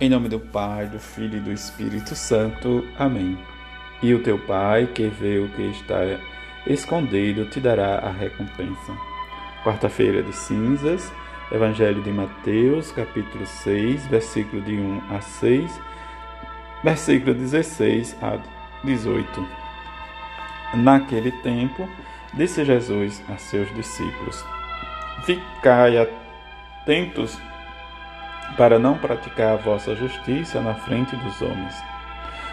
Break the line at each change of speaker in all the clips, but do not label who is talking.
Em nome do Pai, do Filho e do Espírito Santo. Amém. E o teu Pai, que vê o que está escondido, te dará a recompensa. Quarta-feira de cinzas, Evangelho de Mateus, capítulo 6, versículo de 1 a 6, versículo 16 a 18. Naquele tempo, disse Jesus a seus discípulos: Ficai atentos para não praticar a vossa justiça na frente dos homens,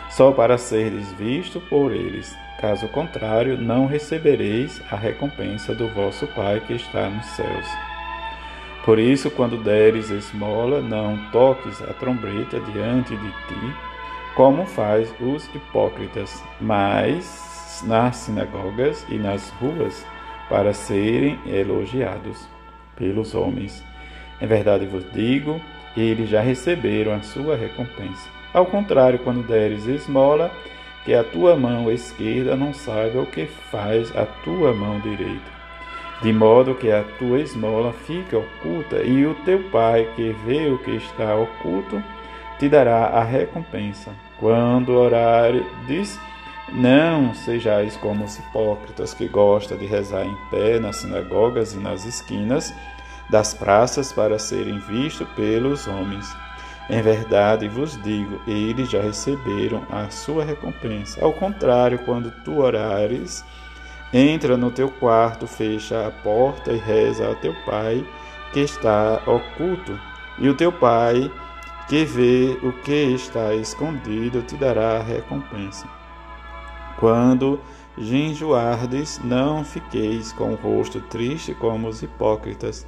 só para seres visto por eles. Caso contrário, não recebereis a recompensa do vosso Pai que está nos céus. Por isso, quando deres esmola, não toques a trombeta diante de ti, como faz os hipócritas, mas nas sinagogas e nas ruas, para serem elogiados pelos homens. Em verdade vos digo, eles já receberam a sua recompensa. Ao contrário, quando deres esmola, que a tua mão esquerda não saiba o que faz a tua mão direita. De modo que a tua esmola fica oculta, e o teu pai, que vê o que está oculto, te dará a recompensa. Quando orares, não sejais como os hipócritas que gostam de rezar em pé nas sinagogas e nas esquinas das praças para serem vistos pelos homens. Em verdade vos digo, eles já receberam a sua recompensa. Ao contrário, quando tu orares, entra no teu quarto, fecha a porta e reza ao teu pai que está oculto, e o teu pai que vê o que está escondido te dará a recompensa. Quando ginjoardes, não fiqueis com o rosto triste como os hipócritas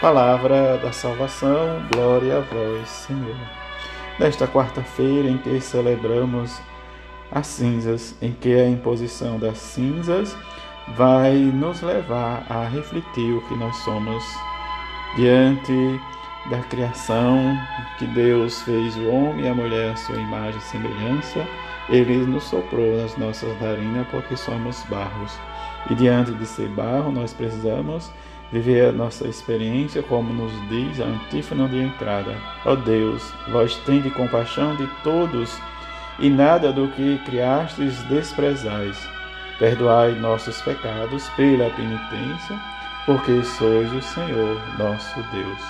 Palavra da salvação, glória a vós, Senhor. Nesta quarta-feira em que celebramos as cinzas, em que a imposição das cinzas vai nos levar a refletir o que nós somos diante da criação, que Deus fez o homem e a mulher à sua imagem e semelhança, ele nos soprou nas nossas narinas porque somos barros. E diante de ser barro, nós precisamos viver a nossa experiência como nos diz a antífona de entrada. Ó Deus, vós tende compaixão de todos e nada do que criastes desprezais. Perdoai nossos pecados pela penitência, porque sois o Senhor nosso Deus.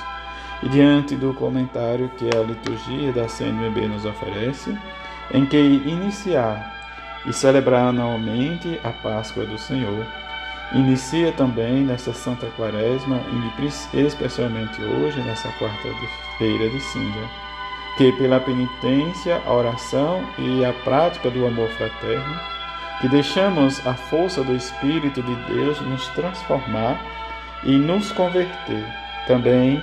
E diante do comentário que a liturgia da CNBB nos oferece, em que iniciar e celebrar anualmente a Páscoa do Senhor, Inicia também nesta Santa Quaresma, e especialmente hoje, nessa quarta-feira de cinza, que pela penitência, a oração e a prática do amor fraterno, que deixamos a força do Espírito de Deus nos transformar e nos converter. Também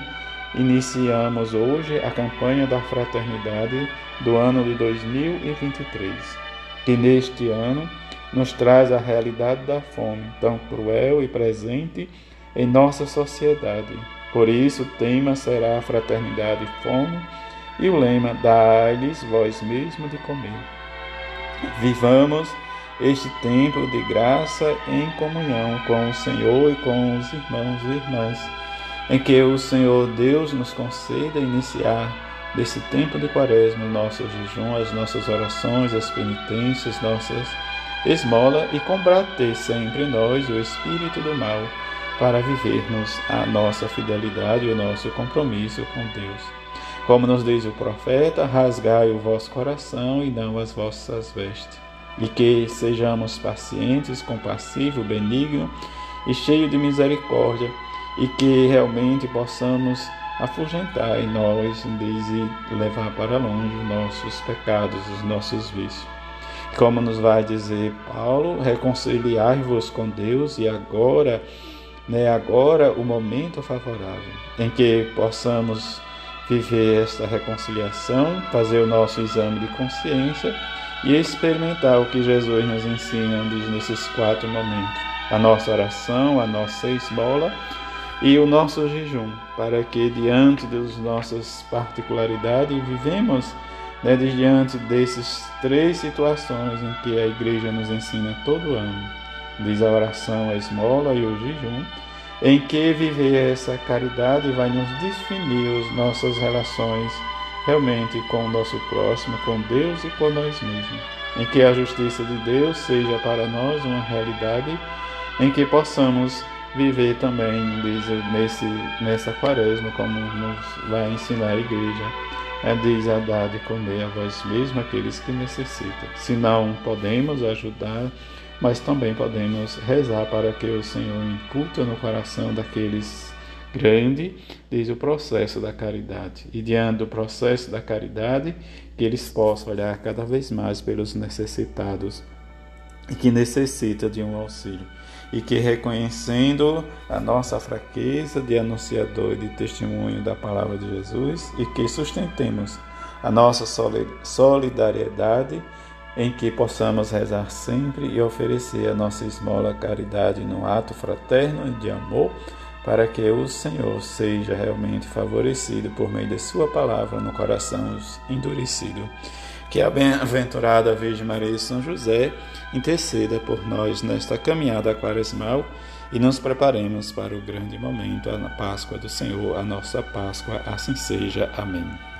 iniciamos hoje a campanha da fraternidade do ano de 2023, que neste ano nos traz a realidade da fome, tão cruel e presente em nossa sociedade. Por isso, o tema será a fraternidade e fome, e o lema: Dai-lhes vós mesmo de comer. Vivamos este tempo de graça em comunhão com o Senhor e com os irmãos e irmãs, em que o Senhor Deus nos conceda iniciar desse tempo de quaresma o nosso jejum, as nossas orações, as penitências, nossas esmola e combater sempre nós o espírito do mal, para vivermos a nossa fidelidade e o nosso compromisso com Deus. Como nos diz o profeta, rasgai o vosso coração e não as vossas vestes. E que sejamos pacientes, compassivos, benignos e cheios de misericórdia, e que realmente possamos afugentar em nós e levar para longe os nossos pecados, os nossos vícios. Como nos vai dizer Paulo, reconciliar-vos com Deus e agora, né, agora o momento favorável em que possamos viver esta reconciliação, fazer o nosso exame de consciência e experimentar o que Jesus nos ensina nesses quatro momentos: a nossa oração, a nossa esmola e o nosso jejum, para que diante das nossas particularidades vivemos né, diante dessas três situações em que a igreja nos ensina todo ano, diz a oração, a esmola e o jejum, em que viver essa caridade vai nos definir as nossas relações realmente com o nosso próximo, com Deus e com nós mesmos. Em que a justiça de Deus seja para nós uma realidade em que possamos viver também nesse, nessa quaresma, como nos vai ensinar a igreja. É, diz a dar de comer a vós mesmos aqueles que necessitam. Se não podemos ajudar, mas também podemos rezar para que o Senhor inculta no coração daqueles grande, diz o processo da caridade. E diante do processo da caridade, que eles possam olhar cada vez mais pelos necessitados que necessita de um auxílio. E que reconhecendo a nossa fraqueza de anunciador e de testemunho da palavra de Jesus, e que sustentemos a nossa solidariedade em que possamos rezar sempre e oferecer a nossa esmola caridade no ato fraterno e de amor, para que o Senhor seja realmente favorecido por meio de Sua palavra no coração endurecido. Que a bem-aventurada Virgem Maria e São José interceda por nós nesta caminhada quaresmal e nos preparemos para o grande momento, a Páscoa do Senhor, a nossa Páscoa, assim seja. Amém.